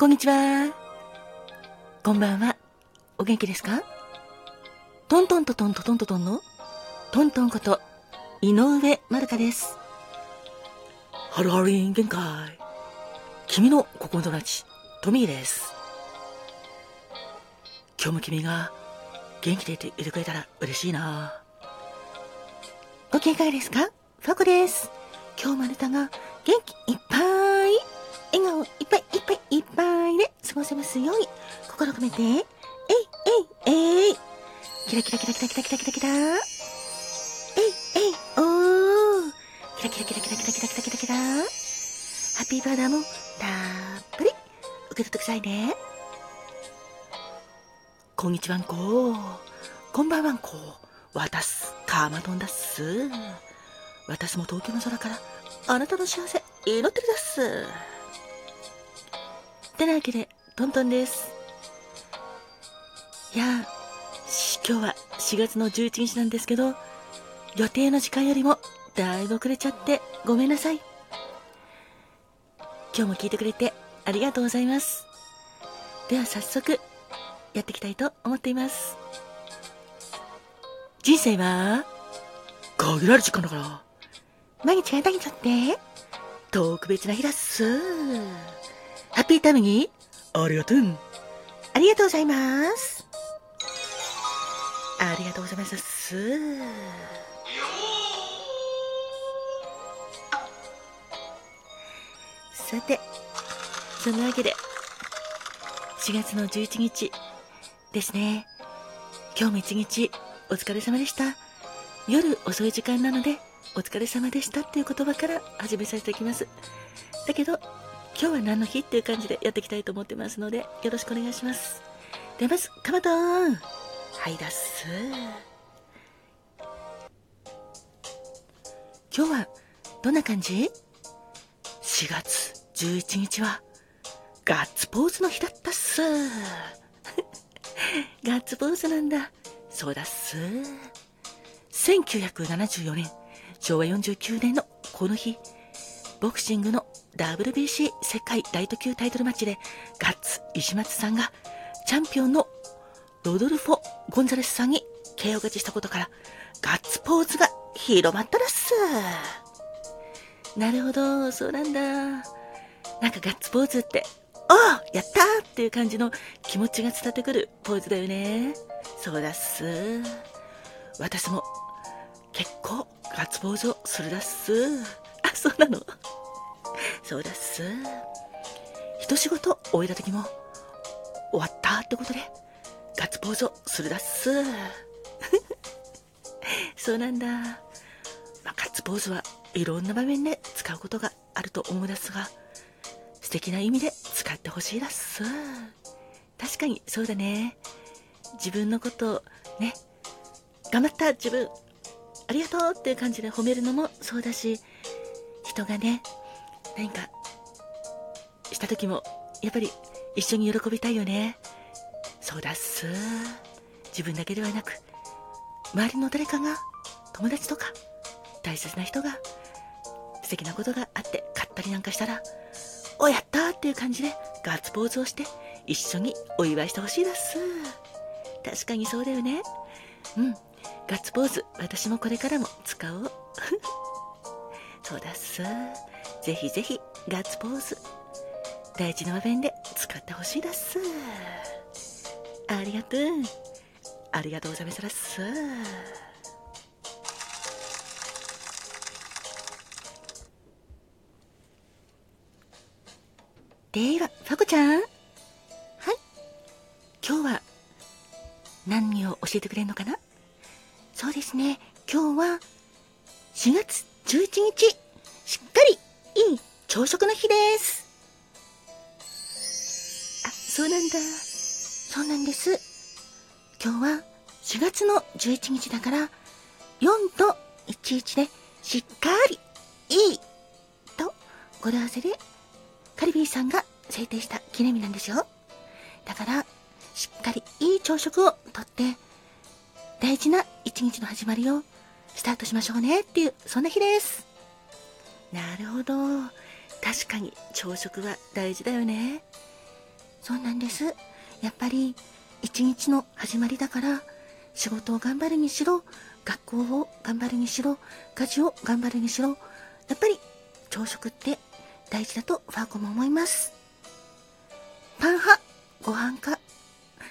こんにちは。こんばんは。お元気ですか？トントントントントントントンの？トントンこと井上まるかです。ハロハリン限界。君の心友達、トミーです。今日も君が元気でいていてくれたら嬉しいな。ご機嫌いかがですか？ファコです。今日もあなたが元気いっ過ごせますように、心込めて、えいえいえい。キラキラキラキラキラキラキラキラ。えいえいおー。キラキラキラキラキラキラキラキラキラ。ハッピーバーダーもたっぷり受け取ってくださいね。こんにちはんこ。こんばんはんこ。わたす、かまどんだっす。私も東京の空からあなたの幸せ祈ってるだっす。てなわけで、トントンです。いや今日は4月の11日なんですけど、予定の時間よりもだいぶ遅れちゃってごめんなさい。今日も聞いてくれてありがとうございます。では早速、やっていきたいと思っています。人生は、限られる時間だから、毎日がだけちゃって、特別な日だっす。ハッピータイムに、ありがとう。ありがとうございます。ありがとうございます。さて、そのわけで、4月の11日ですね。今日も一日お疲れ様でした。夜遅い時間なので、お疲れ様でしたっていう言葉から始めさせていきます。だけど、今日は何の日っていう感じでやっていきたいと思ってますので、よろしくお願いします。ではまず、かまどーん。はいだっす。今日は、どんな感じ ?4 月11日は、ガッツポーズの日だったっす。ガッツポーズなんだ。そうだっす。1974年、昭和49年のこの日、ボクシングの WBC 世界ライト級タイトルマッチでガッツ石松さんがチャンピオンのロドルフォ・ゴンザレスさんに KO 勝ちしたことからガッツポーズが広まったらっす。なるほど、そうなんだ。なんかガッツポーズって、おおやったっていう感じの気持ちが伝ってくるポーズだよね。そうだっす。私も結構ガッツポーズをするだっす。あ、そうなの？そうだっす。一仕事終えた時も、終わったってことで、ガッツポーズをするだっす。そうなんだ。まあ、ガッツポーズはいろんな場面で使うことがあると思いますが、素敵な意味で使ってほしいだっす。確かにそうだね。自分のことをね、頑張った自分ありがとうっていう感じで褒めるのもそうだし、人がね、何かした時も、やっぱり一緒に喜びたいよね。そうだっす。自分だけではなく、周りの誰かが、友達とか、大切な人が、素敵なことがあって買ったりなんかしたら、お、やったっていう感じでガッツポーズをして、一緒にお祝いしてほしいです。確かにそうだよね。うん。ガッツポーズ、私もこれからも使おう。そうだっす。ぜひぜひ、ガッツポーズ。大事な場面で使ってほしいだっす。ありがとう。ありがとうございますっす。では、ファコちゃん。はい。今日は、何を教えてくれるのかな？そうですね。今日は4月11日、朝食の日です。あ、そうなんだ。そうなんです。今日は4月の11日だから、4と11でしっかりいいと語呂合わせでカリビーさんが制定した記念日なんですよ。だから、しっかりいい朝食をとって、大事な一日の始まりをスタートしましょうねっていう、そんな日です。なるほど。確かに朝食は大事だよね。そうなんです。やっぱり一日の始まりだから仕事を頑張るにしろ学校を頑張るにしろ家事を頑張るにしろやっぱり朝食って大事だとファーコも思います。パン派ご飯か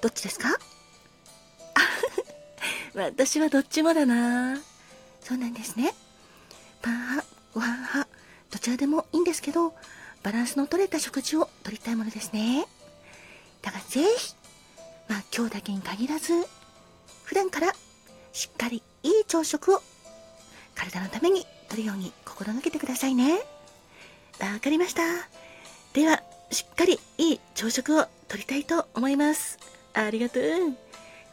どっちですか？私はどっちもだな。そうなんですね。パン派ご飯派どちらでもいいんですけどバランスの取れた食事をとりたいものですね。だからぜひまあ今日だけに限らず普段からしっかりいい朝食を体のためにとるように心がけてくださいね。わかりました。ではしっかりいい朝食をとりたいと思います。ありがとう。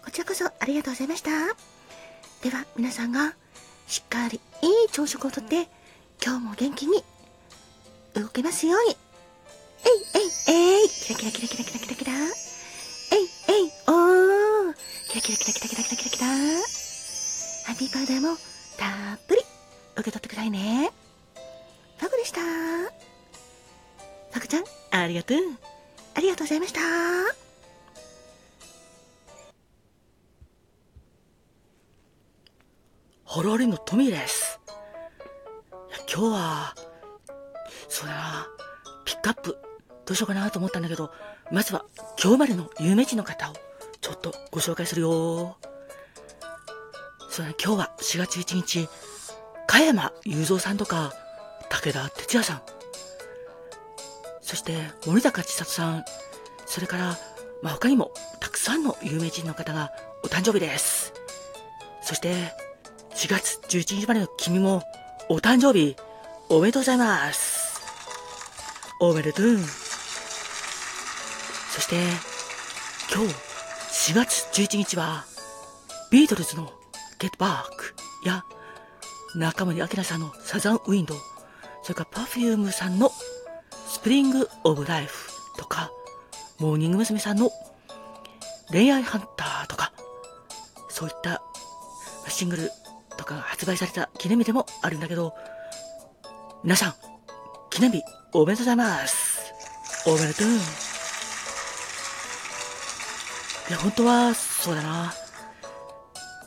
こちらこそありがとうございました。では皆さんがしっかりいい朝食をとって今日も元気に。動けますように。えいえいえい。キラキラキラキラキラキラキラ。えいえい。おー。キラキラキラキラキラキラキラ。キラハッピーパウダーもたっぷり受け取ってくださいね。ファグでした。ファグちゃんありがとう。ありがとうございました。ホロリのトミーです。今日は、そうだな、ピックアップ、どうしようかなと思ったんだけど、まずは今日まれの有名人の方をちょっとご紹介するよ。そうだ、今日は4月1日、加山雄三さんとか、武田鉄矢さん、そして森高千里さん、それから、まあ、他にもたくさんの有名人の方がお誕生日です。そして、4月11日までの君もお誕生日おめでとうございます。おめでとう。そして、今日4月11日は、ビートルズの Get Back や中森明菜さんのサザンウィンド、それから Perfume さんのスプリング・オブ・ライフとか、モーニング娘。さんの恋愛ハンターとか、そういったシングルとかが発売された記念日でもあるんだけど、皆さん、記念日おめでとうございます。おめでとう。いや、本当は、そうだな。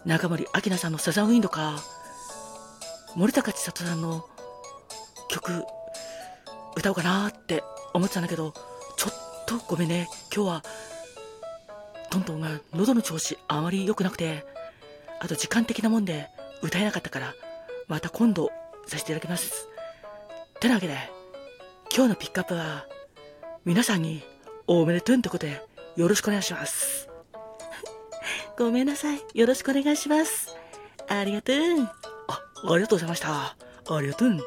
中森明菜さんのサザンウィンドか、森高千里さんの曲、歌おうかなって思ってたんだけど、ちょっとごめんね。今日は、トントンが喉の調子あまり良くなくて、あと時間的なもんで歌えなかったから、また今度させていただきます。てなわけで、今日のピックアップは、皆さんにおめでとうってことでよろしくお願いします。ごめんなさいよろしくお願いしますありがとうあ、ありがとうございました。ありがとう。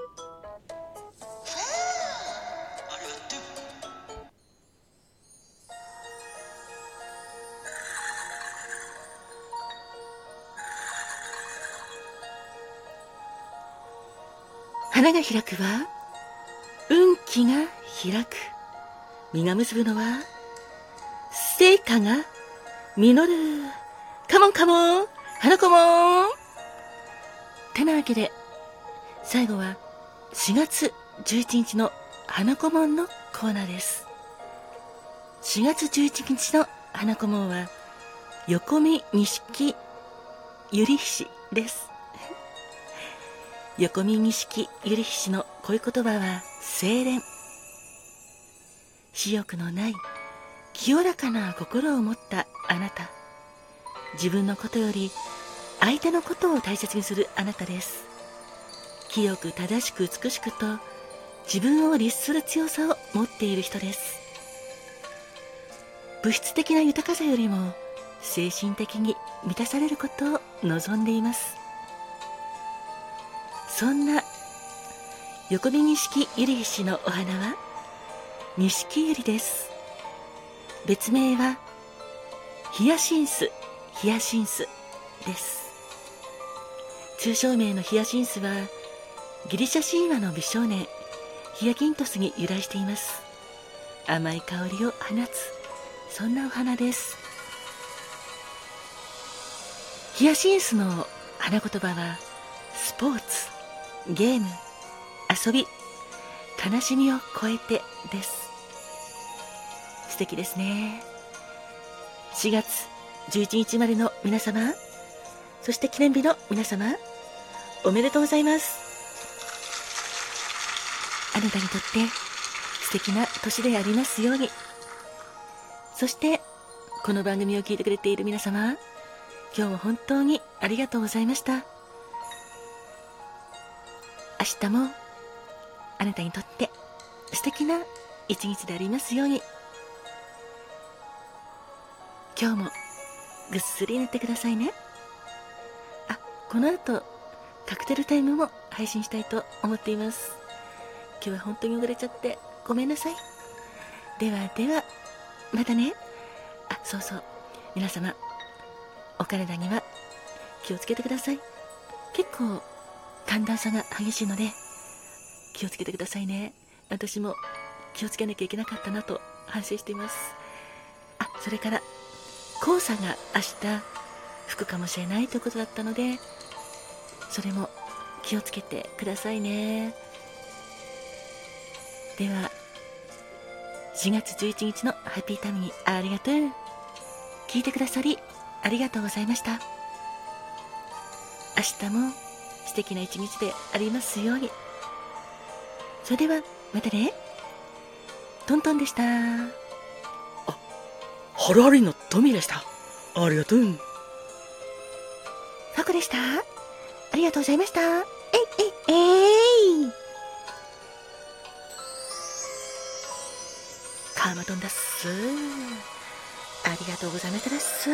花が開くは運気が開く。実が結ぶのは成果が実る。カモンカモン。花子もん。てなわけで最後は4月11日の花子門のコーナーです。4月11日の花子門は横見錦ゆりひしです。横見錦ゆりひしの恋言葉は清廉私欲のない清らかな心を持ったあなた。自分のことより相手のことを大切にするあなたです。清く正しく美しくと自分を律する強さを持っている人です。物質的な豊かさよりも精神的に満たされることを望んでいます。そんな横見錦ゆり氏のお花は？錦ゆりです。別名はヒヤシンスヒヤシンスです。通称名のヒヤシンスはギリシャ神話の美少年ヒヤキントスに由来しています。甘い香りを放つそんなお花です。ヒヤシンスの花言葉はスポーツ。ゲーム遊び悲しみを超えてです。素敵ですね。4月11日までの皆様そして記念日の皆様おめでとうございます。あなたにとって素敵な年でありますように。そしてこの番組を聞いてくれている皆様今日も本当にありがとうございました。明日もあなたにとって素敵な一日でありますように。今日もぐっすり寝てくださいね。あこの後カクテルタイムも配信したいと思っています。今日は本当に汚れちゃってごめんなさい。ではではまたね。あそうそう。皆様お体には気をつけてください。結構寒暖差が激しいので気をつけてくださいね。私も気をつけなきゃいけなかったなと反省しています。あそれから黄砂が明日吹くかもしれないということだったのでそれも気をつけてくださいね。では4月11日のハッピータイムにありがとう。聞いてくださりありがとうございました。明日も素敵な一日でありますように。それではまたね。トントンでした。ハロハリンのトミーでした。ありがとう。ファコでした。ありがとうございました。えいえいえい。カーマトンだっすありがとうございましたです